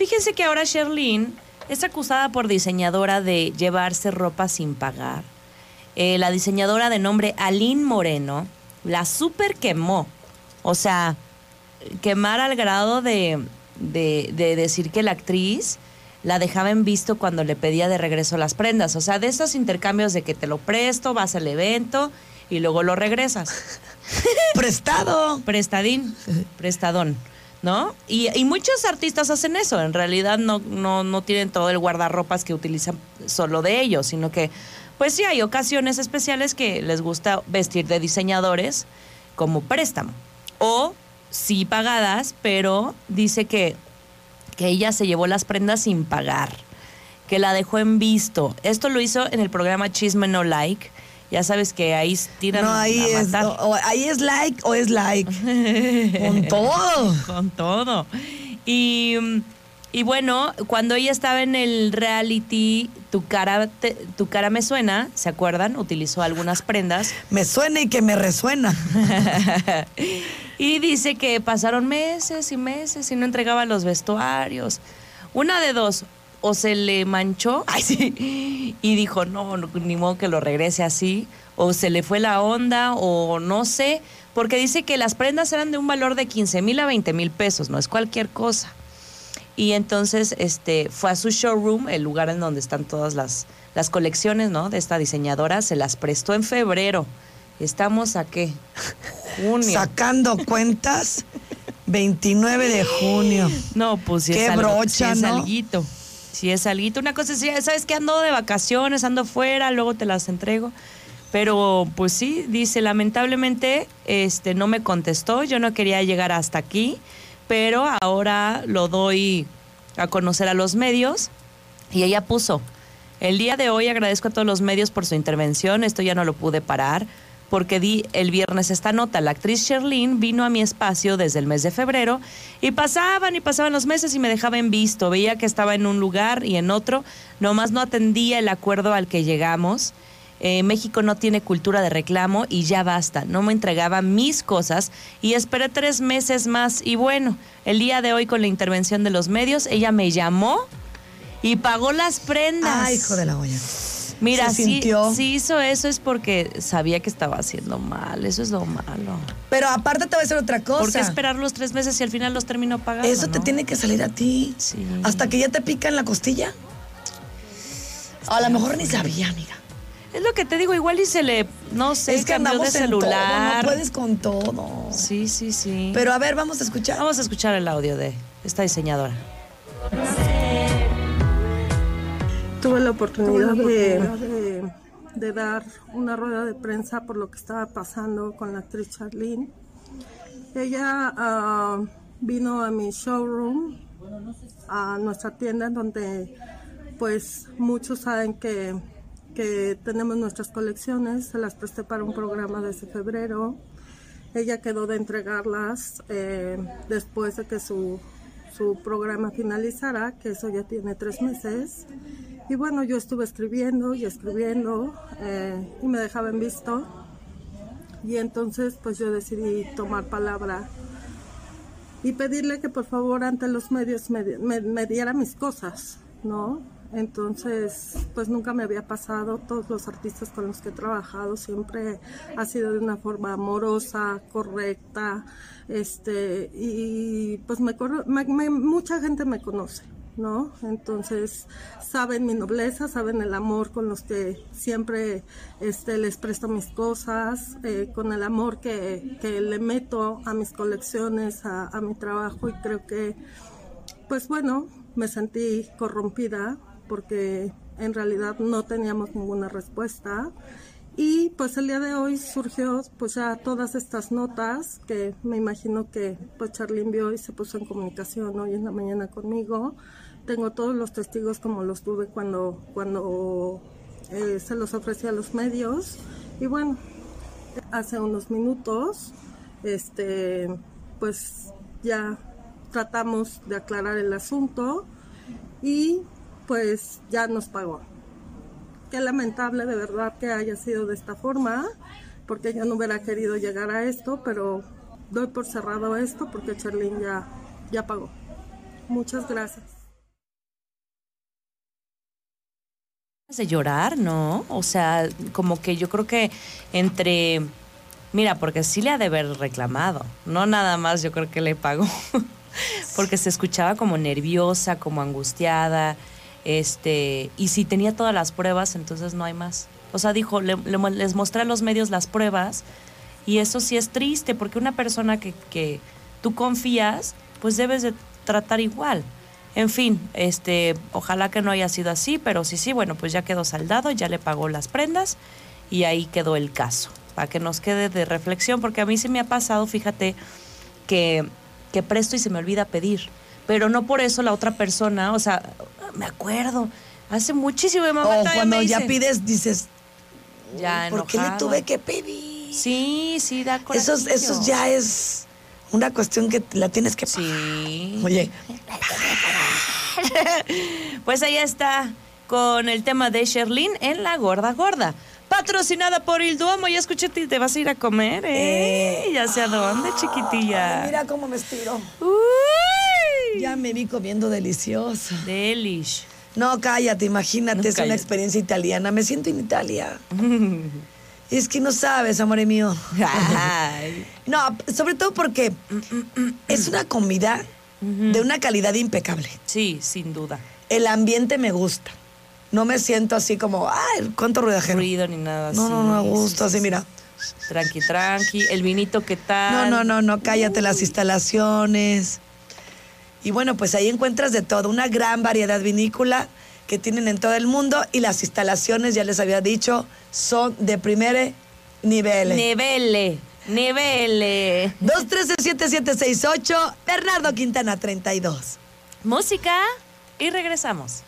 Fíjense que ahora Sherlyn es acusada por diseñadora de llevarse ropa sin pagar. Eh, la diseñadora de nombre Aline Moreno la super quemó. O sea, quemar al grado de, de, de decir que la actriz la dejaba en visto cuando le pedía de regreso las prendas. O sea, de esos intercambios de que te lo presto, vas al evento y luego lo regresas. Prestado. Prestadín, prestadón. ¿No? Y, y muchos artistas hacen eso. En realidad no, no, no tienen todo el guardarropas que utilizan solo de ellos, sino que, pues sí, hay ocasiones especiales que les gusta vestir de diseñadores como préstamo. O sí pagadas, pero dice que, que ella se llevó las prendas sin pagar, que la dejó en visto. Esto lo hizo en el programa Chisme No Like. Ya sabes que ahí tiran No, ahí a es, matar. o- o ahí es like o es like. Con todo. Con todo. Y, mm, y bueno, cuando ella estaba en el reality, tu cara, te- tu cara me suena, ¿se acuerdan? Utilizó algunas prendas. Me suena y que me resuena. Y dice que pasaron meses y meses y no entregaba los vestuarios. Una de dos, o se le manchó, ay sí, y dijo, no, no, ni modo que lo regrese así, o se le fue la onda, o no sé, porque dice que las prendas eran de un valor de 15 mil a 20 mil pesos, no es cualquier cosa. Y entonces este, fue a su showroom, el lugar en donde están todas las, las colecciones ¿no? de esta diseñadora, se las prestó en febrero. Estamos a qué? Junio. Sacando cuentas, 29 de junio. No, pues si Qué es brocha. Si es alguito. Una cosa es, ¿sabes que Ando de vacaciones, ando fuera, luego te las entrego. Pero pues sí, dice, lamentablemente este, no me contestó, yo no quería llegar hasta aquí, pero ahora lo doy a conocer a los medios y ella puso, el día de hoy agradezco a todos los medios por su intervención, esto ya no lo pude parar, porque di el viernes esta nota. La actriz Sherlyn vino a mi espacio desde el mes de febrero y pasaban y pasaban los meses y me dejaba en visto. Veía que estaba en un lugar y en otro, nomás no atendía el acuerdo al que llegamos. Eh, México no tiene cultura de reclamo y ya basta. No me entregaba mis cosas y esperé tres meses más. Y bueno, el día de hoy con la intervención de los medios, ella me llamó y pagó las prendas. Ay, hijo de la olla. Mira, Se sí, sintió. sí hizo eso es porque sabía que estaba haciendo mal. Eso es lo malo. Pero aparte te voy a decir otra cosa. ¿Por qué esperar los tres meses y al final los terminó pagando? Eso te no? tiene que salir a ti. Sí. Hasta que ya te pica en la costilla. A lo mejor ni sabía, amiga. Es lo que te digo, igual y se le, no sé, es que cambió andamos de en todo, celular. no puedes con todo. Sí, sí, sí. Pero a ver, vamos a escuchar. Vamos a escuchar el audio de esta diseñadora. Tuve la oportunidad de, de- de dar una rueda de prensa por lo que estaba pasando con la actriz Charlene. Ella ah, vino a mi showroom, a nuestra tienda, en donde pues muchos saben que, que tenemos nuestras colecciones. Se las presté para un programa desde febrero. Ella quedó de entregarlas eh, después de que su, su programa finalizara, que eso ya tiene tres meses. Y bueno, yo estuve escribiendo y escribiendo eh, y me dejaba en visto. Y entonces pues yo decidí tomar palabra y pedirle que por favor ante los medios me, me- diera mis cosas, ¿no? Entonces, pues nunca me había pasado, todos los artistas con los que he trabajado siempre ha sido de una forma amorosa, correcta, este, y pues me, me- me- mucha gente me conoce, ¿no? Entonces, saben mi nobleza, saben el amor con los que siempre este, les presto mis cosas, eh, con el amor que, le meto a mis colecciones, a mi trabajo y creo que, pues bueno, me sentí corrompida porque en realidad no teníamos ninguna respuesta. Y pues el día de hoy surgió pues ya todas estas notas que me imagino que pues Charlene vio y se puso en comunicación hoy en la mañana conmigo. Tengo todos los testigos como los tuve cuando, cuando eh, se los ofrecí a los medios. Y bueno, hace unos minutos, este, pues ya tratamos de aclarar el asunto y pues ya nos pagó. Qué lamentable de verdad que haya sido de esta forma, porque yo no hubiera querido llegar a esto, pero doy por cerrado esto porque Charlene ya, ya pagó. Muchas gracias. De llorar, ¿no? O sea, como que yo creo que entre. Mira, porque sí le ha de haber reclamado, no nada más yo creo que le pagó, porque se escuchaba como nerviosa, como angustiada este, y si tenía todas las pruebas, entonces no hay más. O sea, dijo, le- le- les mostré a los medios las pruebas, y eso sí es triste, porque una persona que, que tú confías, pues debes de tratar igual. En fin, este, ojalá que no haya sido así, pero sí, sí, bueno, pues ya quedó saldado, ya le pagó las prendas y ahí quedó el caso. Para que nos quede de reflexión, porque a mí se me ha pasado, fíjate, que, que presto y se me olvida pedir. Pero no por eso la otra persona, o sea, me acuerdo, hace muchísimo mi mamá O todavía cuando me ya pides, dices, ya ¿por qué le tuve que pedir? Sí, sí, da Eso, coraje. eso ya es una cuestión que la tienes que pagar. Sí. Oye, Pues ahí está con el tema de Sherlyn en La Gorda Gorda. Patrocinada por Il Duomo. Ya escuché, te vas a ir a comer, ¿eh? Eh. ya sé a dónde, chiquitilla. ay, mira cómo me estiro. Uy. Ya me vi comiendo delicioso. Delish. No, cállate, imagínate, No, es una experiencia italiana. Me siento en Italia. Es que no sabes, amor mío. Ay. No, sobre todo porque es una comida de una calidad impecable. Sí, sin duda. El ambiente me gusta. No me siento así como, ay, cuánto ruidajero. Ruido ni nada No, así. no, no, a Sí, gusto, sí, así, sí. mira. Tranqui, tranqui. El vinito, ¿qué No, tal? no, no, no, cállate las instalaciones. Y bueno, pues ahí encuentras de todo, una gran variedad vinícola que tienen en todo el mundo y las instalaciones, ya les había dicho, son de primer nivel. Nivele, nivele. 213-7768, Bernardo Quintana 32. Música y regresamos.